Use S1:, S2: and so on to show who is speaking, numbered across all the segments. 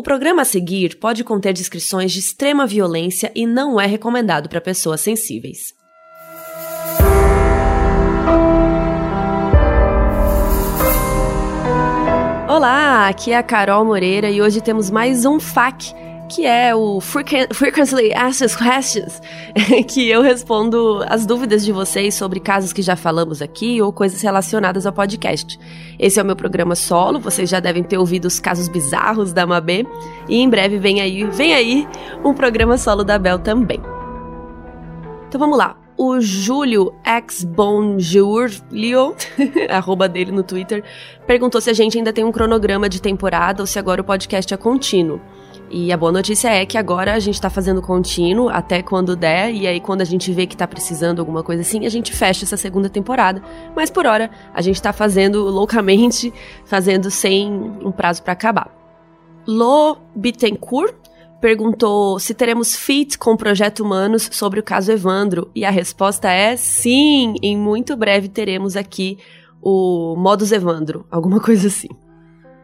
S1: O programa a seguir pode conter descrições de extrema violência e não é recomendado para pessoas sensíveis. Olá, aqui é a Carol Moreira e hoje temos mais um FAQ que é o Frequently Asked Questions, que eu respondo as dúvidas de vocês sobre casos que já falamos aqui ou coisas relacionadas ao podcast. Esse é o meu programa solo, vocês já devem ter ouvido os casos bizarros da Mabê, e em breve vem aí, vem aí um programa solo da Bel também. Então vamos lá. O Júlio X Bonjourlio, arroba dele no Twitter, perguntou se a gente ainda tem um cronograma de temporada ou se agora o podcast é contínuo. E a boa notícia é que agora a gente tá fazendo contínuo até quando der, e aí quando a gente vê que tá precisando alguma coisa assim, a gente fecha essa segunda temporada. Mas por hora, a gente tá fazendo loucamente, fazendo sem um prazo para acabar. Lo Bittencourt perguntou se teremos feat com o Projeto Humanos sobre o caso Evandro, e a resposta é sim, em muito breve teremos aqui o Modus Evandro, alguma coisa assim.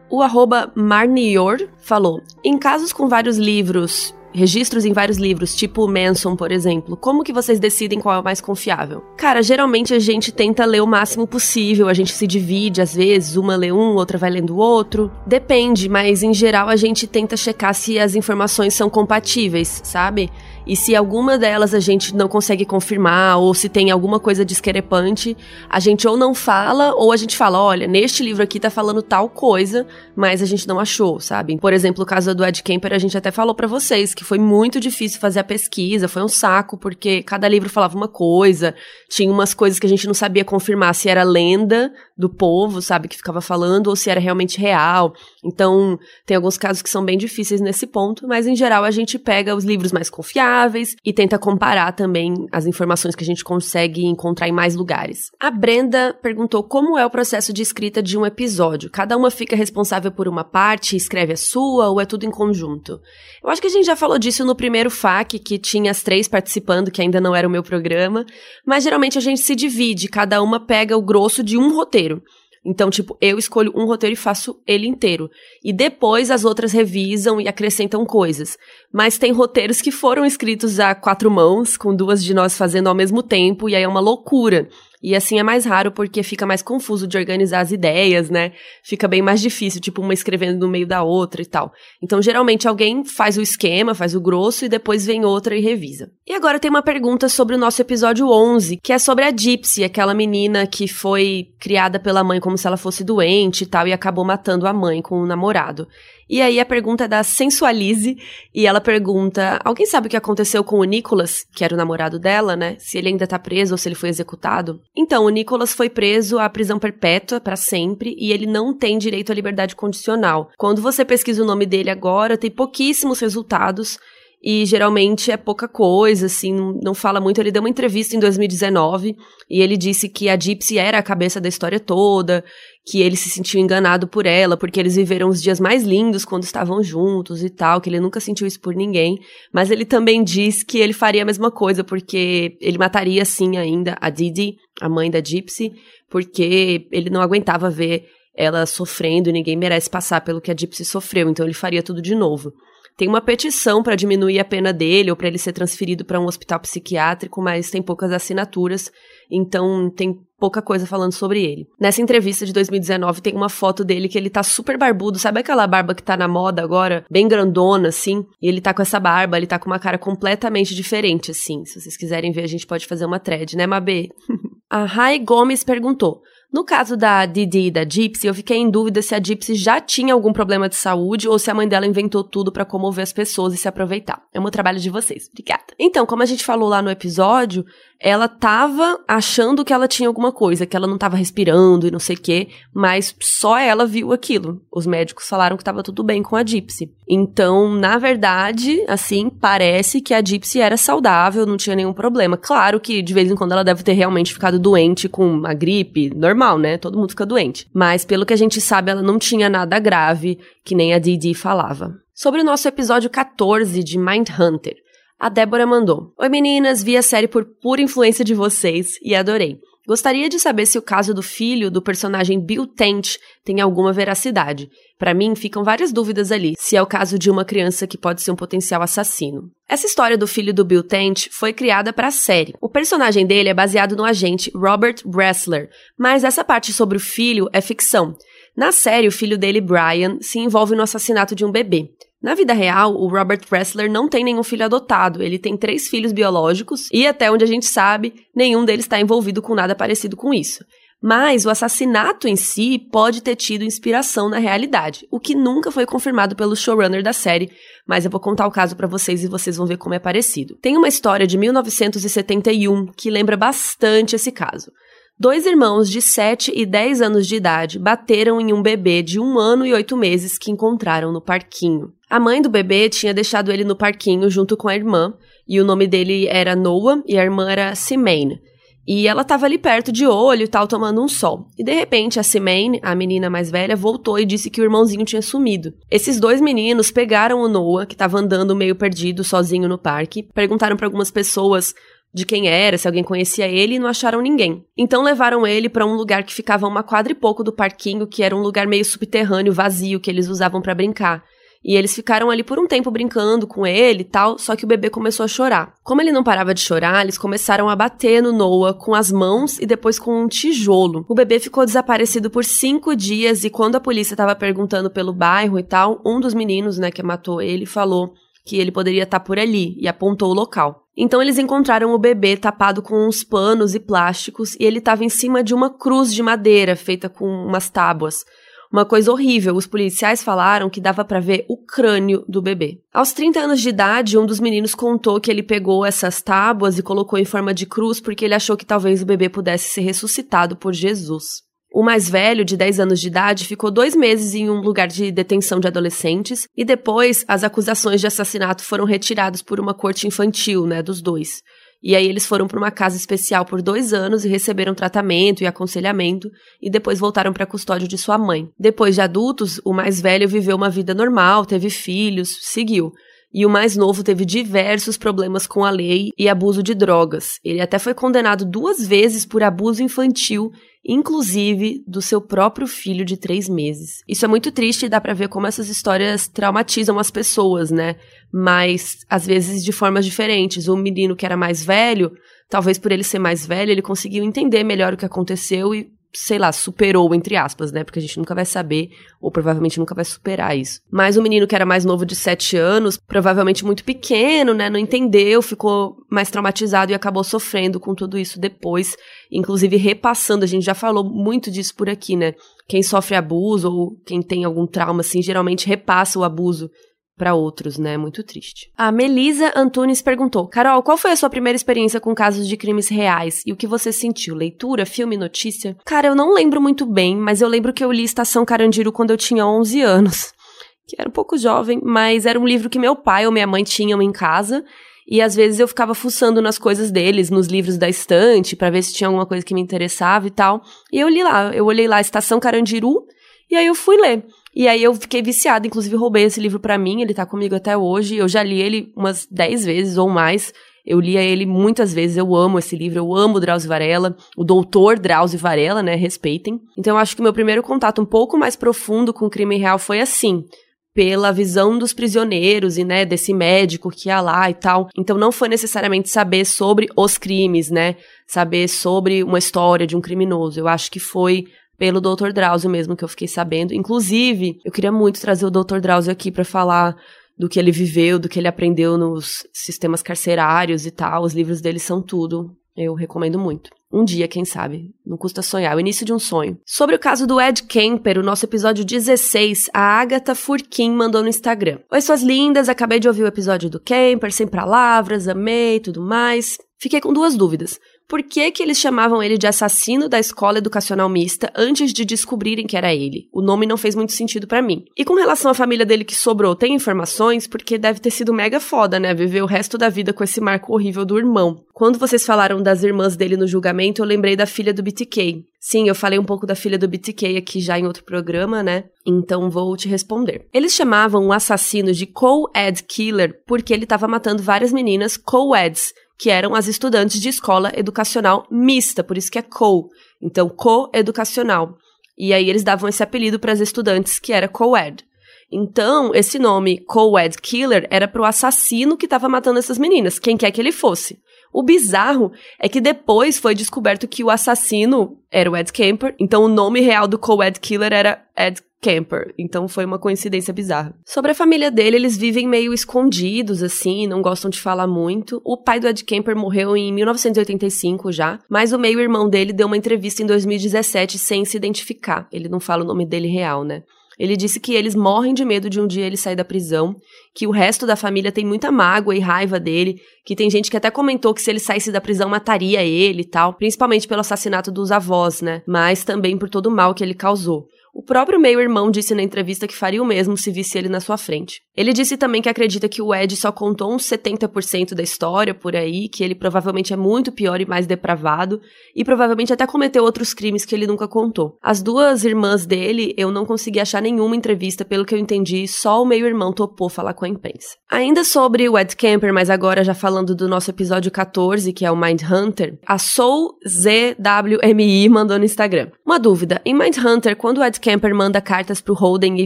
S1: O arroba Marnior falou: em casos com vários livros, registros em vários livros, tipo Manson, por exemplo, como que vocês decidem qual é o mais confiável? Cara, geralmente a gente tenta ler o máximo possível, a gente se divide às vezes, uma lê um, outra vai lendo o outro. Depende, mas em geral a gente tenta checar se as informações são compatíveis, sabe? E se alguma delas a gente não consegue confirmar, ou se tem alguma coisa discrepante, a gente ou não fala, ou a gente fala: olha, neste livro aqui tá falando tal coisa, mas a gente não achou, sabe? Por exemplo, o caso do Ed Kemper, a gente até falou para vocês que foi muito difícil fazer a pesquisa, foi um saco, porque cada livro falava uma coisa, tinha umas coisas que a gente não sabia confirmar se era lenda do povo, sabe, que ficava falando, ou se era realmente real. Então, tem alguns casos que são bem difíceis nesse ponto, mas em geral a gente pega os livros mais confiáveis e tenta comparar também as informações que a gente consegue encontrar em mais lugares. A Brenda perguntou como é o processo de escrita de um episódio. Cada uma fica responsável por uma parte, escreve a sua ou é tudo em conjunto? Eu acho que a gente já falou disso no primeiro FAQ, que tinha as três participando, que ainda não era o meu programa, mas geralmente a gente se divide, cada uma pega o grosso de um roteiro. Então, tipo, eu escolho um roteiro e faço ele inteiro. E depois as outras revisam e acrescentam coisas. Mas tem roteiros que foram escritos a quatro mãos, com duas de nós fazendo ao mesmo tempo, e aí é uma loucura. E assim é mais raro porque fica mais confuso de organizar as ideias, né? Fica bem mais difícil, tipo, uma escrevendo no meio da outra e tal. Então, geralmente, alguém faz o esquema, faz o grosso e depois vem outra e revisa. E agora tem uma pergunta sobre o nosso episódio 11, que é sobre a Gypsy, aquela menina que foi criada pela mãe como se ela fosse doente e tal, e acabou matando a mãe com o namorado. E aí a pergunta é da Sensualize, e ela pergunta: alguém sabe o que aconteceu com o Nicholas, que era o namorado dela, né? Se ele ainda tá preso ou se ele foi executado? Então, o Nicholas foi preso à prisão perpétua para sempre e ele não tem direito à liberdade condicional. Quando você pesquisa o nome dele agora, tem pouquíssimos resultados e geralmente é pouca coisa, assim, não, fala muito. Ele deu uma entrevista em 2019 e ele disse que a Gypsy era a cabeça da história toda, que ele se sentiu enganado por ela, porque eles viveram os dias mais lindos quando estavam juntos e tal, que ele nunca sentiu isso por ninguém. Mas ele também diz que ele faria a mesma coisa, porque ele mataria sim ainda a Didi, a mãe da Gypsy, porque ele não aguentava ver ela sofrendo e ninguém merece passar pelo que a Gypsy sofreu, então ele faria tudo de novo. Tem uma petição para diminuir a pena dele ou para ele ser transferido para um hospital psiquiátrico, mas tem poucas assinaturas, então tem pouca coisa falando sobre ele. Nessa entrevista de 2019 tem uma foto dele que ele tá super barbudo, sabe aquela barba que tá na moda agora, bem grandona assim, e ele tá com essa barba, ele tá com uma cara completamente diferente assim. Se vocês quiserem ver, a gente pode fazer uma thread, né, Mabê? a Rai Gomes perguntou: no caso da Didi e da Gypsy, eu fiquei em dúvida se a Gypsy já tinha algum problema de saúde ou se a mãe dela inventou tudo para comover as pessoas e se aproveitar. É o trabalho de vocês. Obrigada. Então, como a gente falou lá no episódio, ela tava achando que ela tinha alguma coisa, que ela não tava respirando e não sei o quê, mas só ela viu aquilo. Os médicos falaram que tava tudo bem com a Gypsy. Então, na verdade, assim, parece que a Gypsy era saudável, não tinha nenhum problema. Claro que de vez em quando ela deve ter realmente ficado doente com uma gripe, normal, né? Todo mundo fica doente. Mas pelo que a gente sabe, ela não tinha nada grave, que nem a Didi falava. Sobre o nosso episódio 14 de Mindhunter. A Débora mandou: Oi meninas, vi a série por pura influência de vocês e adorei. Gostaria de saber se o caso do filho do personagem Bill Tent tem alguma veracidade. Para mim, ficam várias dúvidas ali, se é o caso de uma criança que pode ser um potencial assassino. Essa história do filho do Bill Tent foi criada para a série. O personagem dele é baseado no agente Robert Bressler, mas essa parte sobre o filho é ficção. Na série, o filho dele, Brian, se envolve no assassinato de um bebê. Na vida real, o Robert Wrestler não tem nenhum filho adotado, ele tem três filhos biológicos e, até onde a gente sabe, nenhum deles está envolvido com nada parecido com isso. Mas o assassinato em si pode ter tido inspiração na realidade, o que nunca foi confirmado pelo showrunner da série, mas eu vou contar o caso para vocês e vocês vão ver como é parecido. Tem uma história de 1971 que lembra bastante esse caso. Dois irmãos de 7 e 10 anos de idade bateram em um bebê de um ano e oito meses que encontraram no parquinho. A mãe do bebê tinha deixado ele no parquinho junto com a irmã, e o nome dele era Noah e a irmã era Simane. E ela estava ali perto de olho e tal, tomando um sol. E de repente a Simane, a menina mais velha, voltou e disse que o irmãozinho tinha sumido. Esses dois meninos pegaram o Noah, que estava andando meio perdido sozinho no parque, perguntaram para algumas pessoas de quem era, se alguém conhecia ele, e não acharam ninguém. Então levaram ele para um lugar que ficava uma quadra e pouco do parquinho, que era um lugar meio subterrâneo, vazio, que eles usavam para brincar. E eles ficaram ali por um tempo brincando com ele e tal, só que o bebê começou a chorar. Como ele não parava de chorar, eles começaram a bater no Noah com as mãos e depois com um tijolo. O bebê ficou desaparecido por cinco dias e quando a polícia estava perguntando pelo bairro e tal, um dos meninos, né, que matou ele, falou que ele poderia estar tá por ali e apontou o local. Então eles encontraram o bebê tapado com uns panos e plásticos e ele estava em cima de uma cruz de madeira feita com umas tábuas. Uma coisa horrível, os policiais falaram que dava para ver o crânio do bebê. Aos 30 anos de idade, um dos meninos contou que ele pegou essas tábuas e colocou em forma de cruz porque ele achou que talvez o bebê pudesse ser ressuscitado por Jesus. O mais velho, de 10 anos de idade, ficou dois meses em um lugar de detenção de adolescentes e depois as acusações de assassinato foram retiradas por uma corte infantil, né, dos dois. E aí eles foram para uma casa especial por dois anos e receberam tratamento e aconselhamento e depois voltaram para a custódia de sua mãe. Depois de adultos, o mais velho viveu uma vida normal, teve filhos, seguiu e o mais novo teve diversos problemas com a lei e abuso de drogas. Ele até foi condenado duas vezes por abuso infantil inclusive do seu próprio filho de três meses. Isso é muito triste e dá pra ver como essas histórias traumatizam as pessoas, né? Mas às vezes de formas diferentes. O menino que era mais velho, talvez por ele ser mais velho, ele conseguiu entender melhor o que aconteceu e sei lá, superou, entre aspas, né? Porque a gente nunca vai saber, ou provavelmente nunca vai superar isso. Mas o menino que era mais novo de 7 anos, provavelmente muito pequeno, né? Não entendeu, ficou mais traumatizado e acabou sofrendo com tudo isso depois. Inclusive repassando, a gente já falou muito disso por aqui, né? Quem sofre abuso ou quem tem algum trauma, assim, geralmente repassa o abuso para outros, né? Muito triste. A Melisa Antunes perguntou: Carol, qual foi a sua primeira experiência com casos de crimes reais e o que você sentiu? Leitura, filme, notícia? Cara, eu não lembro muito bem, mas eu lembro que eu li Estação Carandiru quando eu tinha 11 anos. Que era um pouco jovem, mas era um livro que meu pai ou minha mãe tinham em casa. E às vezes eu ficava fuçando nas coisas deles, nos livros da estante, para ver se tinha alguma coisa que me interessava e tal. E eu li lá, eu olhei lá Estação Carandiru, e aí eu fui ler. E aí eu fiquei viciada, inclusive roubei esse livro para mim, ele tá comigo até hoje. Eu já li ele umas 10 vezes ou mais. Eu lia ele muitas vezes, eu amo esse livro, eu amo Drauzio Varela, o doutor Drauzio Varela, né, respeitem. Então eu acho que meu primeiro contato um pouco mais profundo com o crime real foi assim, pela visão dos prisioneiros e, né, desse médico que ia lá e tal. Então não foi necessariamente saber sobre os crimes, né, saber sobre uma história de um criminoso. Eu acho que foi pelo Dr. Drauzio mesmo que eu fiquei sabendo. Inclusive, eu queria muito trazer o Dr. Drauzio aqui para falar do que ele viveu, do que ele aprendeu nos sistemas carcerários e tal. Os livros dele são tudo. Eu recomendo muito. Um dia, quem sabe? Não custa sonhar. O início de um sonho. Sobre o caso do Ed Kemper, o nosso episódio 16, a Agatha Furquim mandou no Instagram. Oi, suas lindas. Acabei de ouvir o episódio do Kemper, sem palavras, amei, tudo mais. Fiquei com duas dúvidas por que, que eles chamavam ele de assassino da escola educacional mista antes de descobrirem que era ele. O nome não fez muito sentido para mim. E com relação à família dele que sobrou, tem informações? Porque deve ter sido mega foda, né? Viver o resto da vida com esse marco horrível do irmão. Quando vocês falaram das irmãs dele no julgamento, eu lembrei da filha do BTK. Sim, eu falei um pouco da filha do BTK aqui já em outro programa, né? Então vou te responder. Eles chamavam o assassino de co-ed killer porque ele estava matando várias meninas co-eds que eram as estudantes de escola educacional mista, por isso que é co. Então, co-educacional. E aí eles davam esse apelido para as estudantes que era co-ed. Então, esse nome co-ed killer era pro assassino que estava matando essas meninas, quem quer que ele fosse. O bizarro é que depois foi descoberto que o assassino era o Ed Kemper, então o nome real do co-ed killer era Ed Camper. Então foi uma coincidência bizarra. Sobre a família dele, eles vivem meio escondidos, assim, não gostam de falar muito. O pai do Ed Camper morreu em 1985 já, mas o meio-irmão dele deu uma entrevista em 2017 sem se identificar. Ele não fala o nome dele real, né? Ele disse que eles morrem de medo de um dia ele sair da prisão, que o resto da família tem muita mágoa e raiva dele, que tem gente que até comentou que se ele saísse da prisão mataria ele e tal, principalmente pelo assassinato dos avós, né? Mas também por todo o mal que ele causou. O próprio meio-irmão disse na entrevista que faria o mesmo se visse ele na sua frente. Ele disse também que acredita que o Ed só contou uns 70% da história por aí, que ele provavelmente é muito pior e mais depravado, e provavelmente até cometeu outros crimes que ele nunca contou. As duas irmãs dele, eu não consegui achar nenhuma entrevista, pelo que eu entendi, só o meio-irmão topou falar com a imprensa. Ainda sobre o Ed Camper, mas agora já falando do nosso episódio 14, que é o Mind Hunter, a Soul ZWMI mandou no Instagram. Uma dúvida, em Mind Hunter, quando o Ed Camper manda cartas pro Holden ir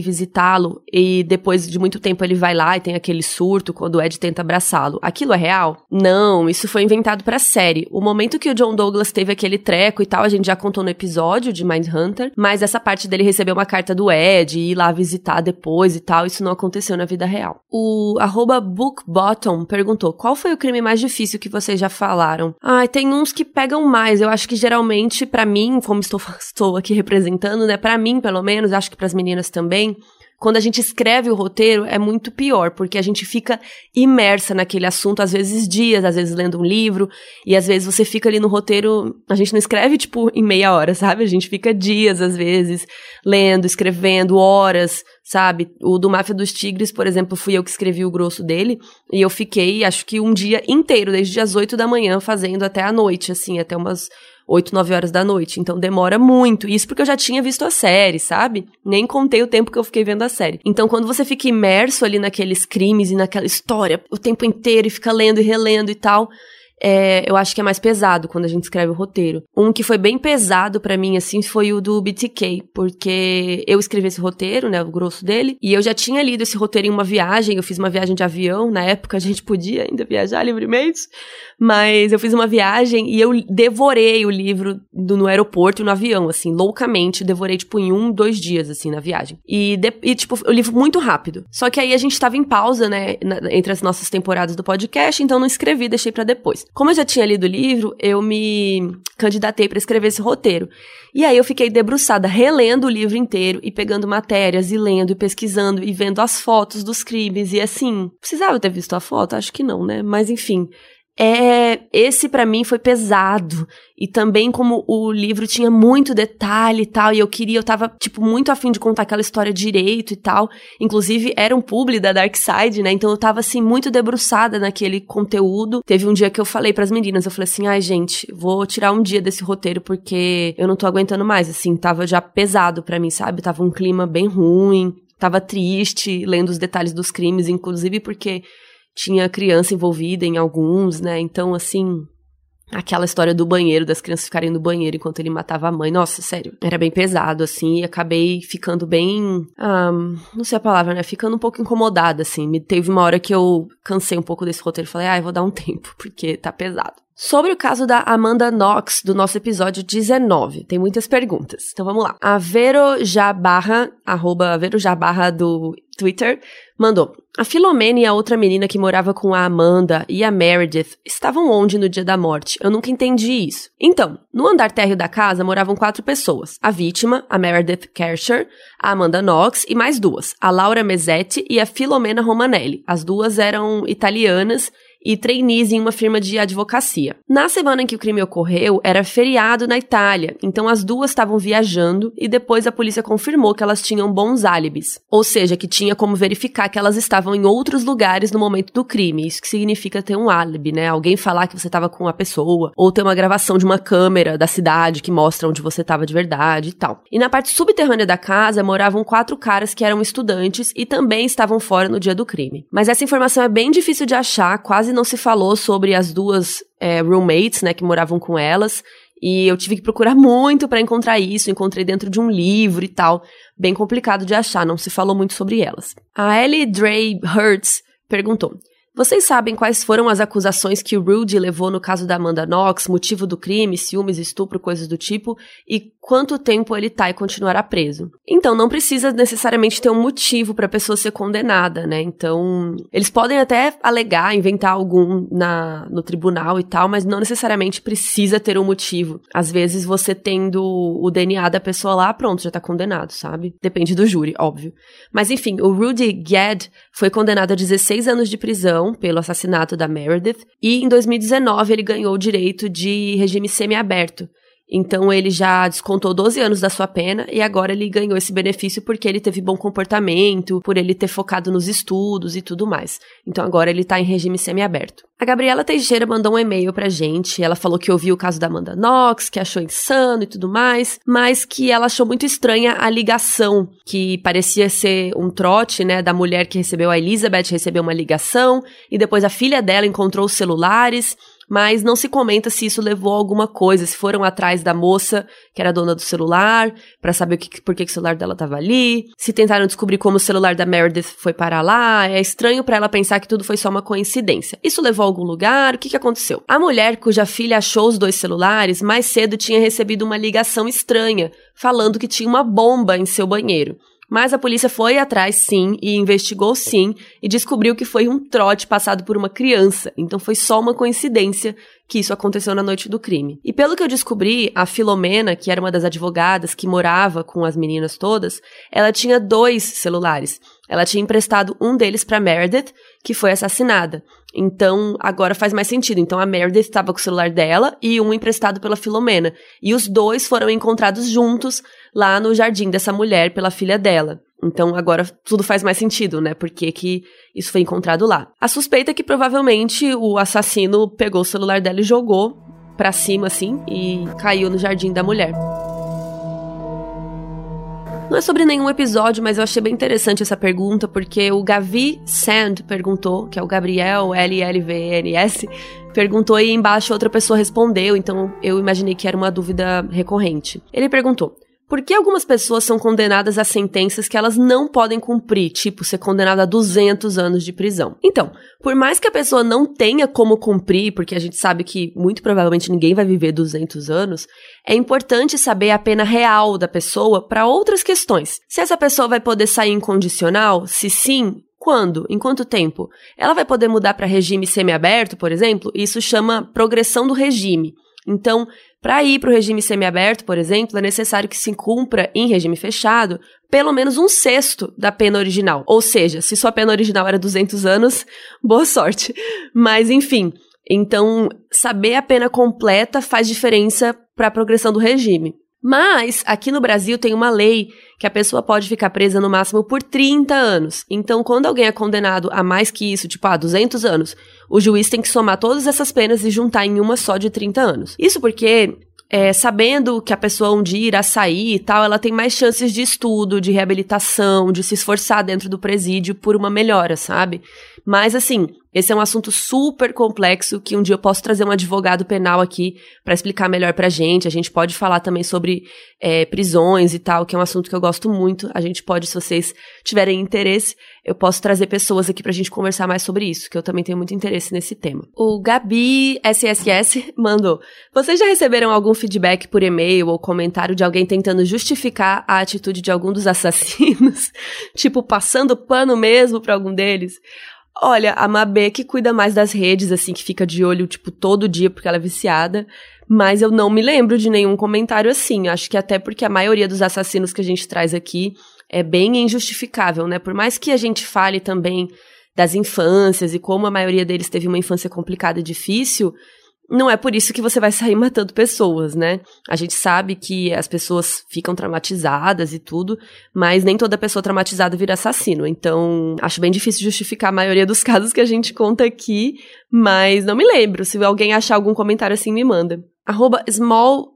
S1: visitá-lo e depois de muito tempo ele vai lá e tem aquele surto quando o Ed tenta abraçá-lo. Aquilo é real? Não, isso foi inventado pra série. O momento que o John Douglas teve aquele treco e tal, a gente já contou no episódio de Mindhunter, mas essa parte dele receber uma carta do Ed e ir lá visitar depois e tal, isso não aconteceu na vida real. O bookbottom perguntou, qual foi o crime mais difícil que vocês já falaram? Ah, tem uns que pegam mais. Eu acho que geralmente, para mim, como estou, estou aqui representando, né, para mim, pelo menos, acho que para as meninas também, quando a gente escreve o roteiro é muito pior, porque a gente fica imersa naquele assunto, às vezes dias, às vezes lendo um livro, e às vezes você fica ali no roteiro, a gente não escreve tipo em meia hora, sabe? A gente fica dias às vezes lendo, escrevendo, horas, sabe? O do Máfia dos Tigres, por exemplo, fui eu que escrevi o grosso dele, e eu fiquei, acho que um dia inteiro, desde as 8 da manhã, fazendo até a noite, assim, até umas 8, 9 horas da noite. Então demora muito. Isso porque eu já tinha visto a série, sabe? Nem contei o tempo que eu fiquei vendo a série. Então quando você fica imerso ali naqueles crimes e naquela história o tempo inteiro e fica lendo e relendo e tal, é, eu acho que é mais pesado quando a gente escreve o roteiro. Um que foi bem pesado para mim, assim, foi o do BTK, porque eu escrevi esse roteiro, né, o grosso dele, e eu já tinha lido esse roteiro em uma viagem, eu fiz uma viagem de avião, na época a gente podia ainda viajar livremente, mas eu fiz uma viagem e eu devorei o livro do, no aeroporto e no avião, assim, loucamente, devorei, tipo, em um, dois dias, assim, na viagem. E, de, e tipo, o livro muito rápido. Só que aí a gente tava em pausa, né, na, entre as nossas temporadas do podcast, então não escrevi, deixei para depois. Como eu já tinha lido o livro, eu me candidatei para escrever esse roteiro. E aí eu fiquei debruçada, relendo o livro inteiro e pegando matérias e lendo e pesquisando e vendo as fotos dos crimes e assim, precisava ter visto a foto, acho que não, né? Mas enfim, é, esse para mim foi pesado. E também como o livro tinha muito detalhe e tal, e eu queria, eu tava, tipo, muito afim de contar aquela história direito e tal. Inclusive, era um publi da Dark Side, né? Então eu tava, assim, muito debruçada naquele conteúdo. Teve um dia que eu falei para as meninas, eu falei assim, ai, gente, vou tirar um dia desse roteiro porque eu não tô aguentando mais, assim, tava já pesado para mim, sabe? Tava um clima bem ruim, tava triste, lendo os detalhes dos crimes, inclusive porque tinha criança envolvida em alguns, né? Então, assim, aquela história do banheiro, das crianças ficarem no banheiro enquanto ele matava a mãe. Nossa, sério, era bem pesado, assim, e acabei ficando bem. Não sei a palavra, né? Ficando um pouco incomodada, assim. Me teve uma hora que eu cansei um pouco desse roteiro e falei, ah, eu vou dar um tempo, porque tá pesado. Sobre o caso da Amanda Knox, do nosso episódio 19, tem muitas perguntas. Então vamos lá. A Vero Jabarra, arroba Vero Jabarra do Twitter, mandou. A Filomena e a outra menina que morava com a Amanda e a Meredith estavam onde no dia da morte? Eu nunca entendi isso. Então, no andar térreo da casa moravam quatro pessoas. A vítima, a Meredith Kersher, a Amanda Knox e mais duas, a Laura Mezzetti e a Filomena Romanelli. As duas eram italianas e trainees em uma firma de advocacia. Na semana em que o crime ocorreu, era feriado na Itália, então as duas estavam viajando e depois a polícia confirmou que elas tinham bons álibis, ou seja, que tinha como verificar que elas estavam em outros lugares no momento do crime. Isso que significa ter um álibi, né? Alguém falar que você estava com a pessoa, ou ter uma gravação de uma câmera da cidade que mostra onde você estava de verdade e tal. E na parte subterrânea da casa moravam quatro caras que eram estudantes e também estavam fora no dia do crime. Mas essa informação é bem difícil de achar, quase quase não se falou sobre as duas é, roommates, né, que moravam com elas. E eu tive que procurar muito para encontrar isso. Encontrei dentro de um livro e tal. Bem complicado de achar, não se falou muito sobre elas. A Ellie Dre Hertz perguntou: vocês sabem quais foram as acusações que Rudy levou no caso da Amanda Knox, motivo do crime, ciúmes, estupro, coisas do tipo, e quanto tempo ele tá e continuará preso? Então, não precisa necessariamente ter um motivo para a pessoa ser condenada, né? Então, eles podem até alegar, inventar algum na, no tribunal e tal, mas não necessariamente precisa ter um motivo. Às vezes, você tendo o DNA da pessoa lá, pronto, já tá condenado, sabe? Depende do júri, óbvio. Mas enfim, o Rudy Gadd foi condenado a 16 anos de prisão pelo assassinato da Meredith e em 2019 ele ganhou o direito de regime semiaberto, então ele já descontou 12 anos da sua pena e agora ele ganhou esse benefício porque ele teve bom comportamento, por ele ter focado nos estudos e tudo mais. Então agora ele tá em regime semiaberto. A Gabriela Teixeira mandou um e-mail pra gente. Ela falou que ouviu o caso da Amanda Knox, que achou insano e tudo mais, mas que ela achou muito estranha a ligação, que parecia ser um trote, né, da mulher que recebeu a Elizabeth, recebeu uma ligação, e depois a filha dela encontrou os celulares, mas não se comenta se isso levou a alguma coisa, se foram atrás da moça que era dona do celular, para saber que, por que, que o celular dela estava ali, se tentaram descobrir como o celular da Meredith foi parar lá, é estranho para ela pensar que tudo foi só uma coincidência. Isso levou a algum lugar? O que, que aconteceu? A mulher cuja filha achou os dois celulares mais cedo tinha recebido uma ligação estranha, falando que tinha uma bomba em seu banheiro. Mas a polícia foi atrás, sim, e investigou, sim, e descobriu que foi um trote passado por uma criança. Então foi só uma coincidência que isso aconteceu na noite do crime. E pelo que eu descobri, a Filomena, que era uma das advogadas que morava com as meninas todas, ela tinha dois celulares. Ela tinha emprestado um deles para Meredith, que foi assassinada. Então, agora faz mais sentido. Então, a Meredith estava com o celular dela e um emprestado pela Filomena. E os dois foram encontrados juntos lá no jardim dessa mulher pela filha dela. Então agora tudo faz mais sentido, né? Porque que isso foi encontrado lá. A suspeita é que provavelmente o assassino pegou o celular dela e jogou para cima assim e caiu no jardim da mulher. Não é sobre nenhum episódio, mas eu achei bem interessante essa pergunta, porque o Gavi Sand perguntou, que é o Gabriel L-L-V-N-S, perguntou e embaixo outra pessoa respondeu, então eu imaginei que era uma dúvida recorrente. Ele perguntou: por que algumas pessoas são condenadas a sentenças que elas não podem cumprir, tipo ser condenada a 200 anos de prisão? Então, por mais que a pessoa não tenha como cumprir, porque a gente sabe que muito provavelmente ninguém vai viver 200 anos, é importante saber a pena real da pessoa para outras questões. Se essa pessoa vai poder sair incondicional, se sim, quando? Em quanto tempo? Ela vai poder mudar para regime semiaberto, por exemplo? Isso chama progressão do regime. Então, para ir para o regime semiaberto, por exemplo, é necessário que se cumpra em regime fechado pelo menos um sexto da pena original. Ou seja, se sua pena original era 200 anos, boa sorte. Mas, enfim, então saber a pena completa faz diferença para a progressão do regime. Mas aqui no Brasil tem uma lei que a pessoa pode ficar presa no máximo por 30 anos. Então, quando alguém é condenado a mais que isso, tipo, a ah, 200 anos, o juiz tem que somar todas essas penas e juntar em uma só de 30 anos. Isso porque é, sabendo que a pessoa um dia irá sair e tal, ela tem mais chances de estudo, de reabilitação, de se esforçar dentro do presídio por uma melhora, sabe? Mas assim, esse é um assunto super complexo que um dia eu posso trazer um advogado penal aqui para explicar melhor pra gente. A gente pode falar também sobre é, prisões e tal, que é um assunto que eu gosto muito. A gente pode, se vocês tiverem interesse, eu posso trazer pessoas aqui pra gente conversar mais sobre isso, que eu também tenho muito interesse nesse tema. O Gabi SSS mandou: Vocês já receberam algum feedback por e-mail ou comentário de alguém tentando justificar a atitude de algum dos assassinos? tipo, passando pano mesmo pra algum deles? Olha, a Mabê que cuida mais das redes, assim, que fica de olho, tipo, todo dia porque ela é viciada. Mas eu não me lembro de nenhum comentário assim. Acho que até porque a maioria dos assassinos que a gente traz aqui é bem injustificável, né? Por mais que a gente fale também das infâncias e como a maioria deles teve uma infância complicada e difícil, não é por isso que você vai sair matando pessoas, né? A gente sabe que as pessoas ficam traumatizadas e tudo, mas nem toda pessoa traumatizada vira assassino. Então, acho bem difícil justificar a maioria dos casos que a gente conta aqui, mas não me lembro. Se alguém achar algum comentário assim, me manda. Arroba smallgrl,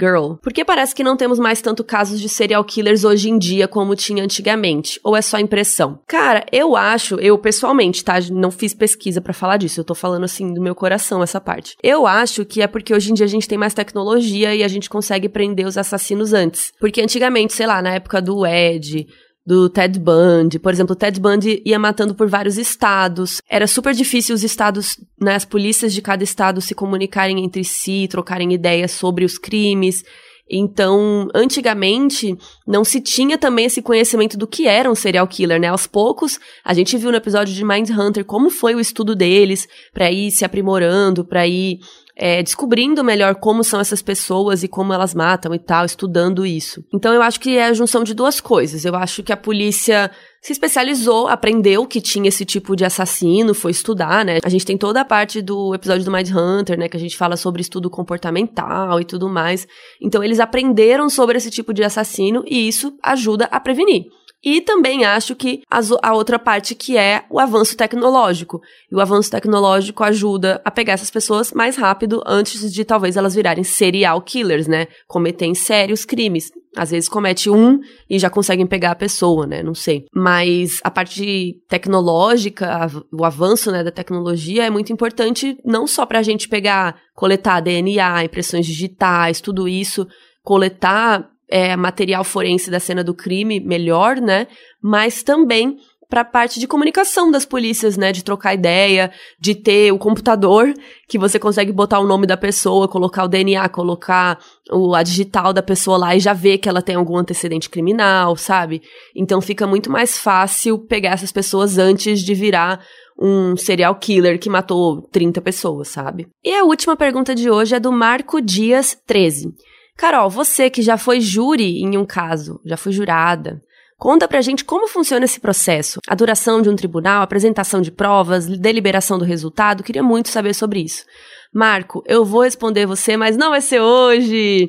S1: girl. Por que parece que não temos mais tanto casos de serial killers hoje em dia como tinha antigamente? Ou é só impressão? Cara, eu acho, eu pessoalmente, tá? Não fiz pesquisa para falar disso, eu tô falando assim do meu coração essa parte. Eu acho que é porque hoje em dia a gente tem mais tecnologia e a gente consegue prender os assassinos antes. Porque antigamente, sei lá, na época do Ed, do Ted Bundy. Por exemplo, o Ted Bundy ia matando por vários estados. Era super difícil os estados, né, as polícias de cada estado se comunicarem entre si, trocarem ideias sobre os crimes. Então, antigamente, não se tinha também esse conhecimento do que era um serial killer, né? Aos poucos, a gente viu no episódio de Mindhunter como foi o estudo deles para ir se aprimorando, para ir é, descobrindo melhor como são essas pessoas e como elas matam e tal, estudando isso. Então eu acho que é a junção de duas coisas. Eu acho que a polícia se especializou, aprendeu que tinha esse tipo de assassino, foi estudar, né? A gente tem toda a parte do episódio do Mind Hunter, né, que a gente fala sobre estudo comportamental e tudo mais. Então eles aprenderam sobre esse tipo de assassino e isso ajuda a prevenir. E também acho que a outra parte que é o avanço tecnológico. E o avanço tecnológico ajuda a pegar essas pessoas mais rápido antes de talvez elas virarem serial killers, né? Cometerem sérios crimes. Às vezes comete um e já conseguem pegar a pessoa, né? Não sei. Mas a parte tecnológica, o avanço né, da tecnologia é muito importante não só para a gente pegar, coletar DNA, impressões digitais, tudo isso, coletar é, material forense da cena do crime melhor, né? Mas também para a parte de comunicação das polícias, né? De trocar ideia, de ter o computador que você consegue botar o nome da pessoa, colocar o DNA, colocar o, a digital da pessoa lá e já ver que ela tem algum antecedente criminal, sabe? Então fica muito mais fácil pegar essas pessoas antes de virar um serial killer que matou 30 pessoas, sabe? E a última pergunta de hoje é do Marco Dias 13. Carol, você que já foi júri em um caso, já foi jurada, conta pra gente como funciona esse processo. A duração de um tribunal, apresentação de provas, deliberação do resultado, queria muito saber sobre isso. Marco, eu vou responder você, mas não vai ser hoje.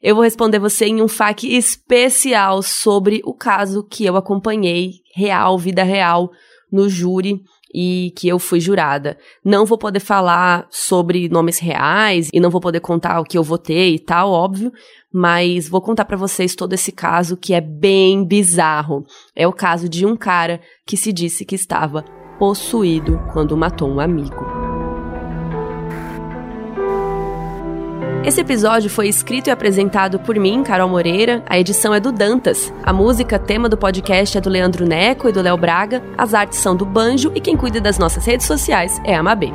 S1: Eu vou responder você em um FAQ especial sobre o caso que eu acompanhei, real, vida real, no júri e que eu fui jurada. Não vou poder falar sobre nomes reais e não vou poder contar o que eu votei e tal, óbvio, mas vou contar para vocês todo esse caso que é bem bizarro. É o caso de um cara que se disse que estava possuído quando matou um amigo. Esse episódio foi escrito e apresentado por mim, Carol Moreira. A edição é do Dantas. A música, tema do podcast, é do Leandro Neco e do Léo Braga. As artes são do Banjo e quem cuida das nossas redes sociais é a Mabê.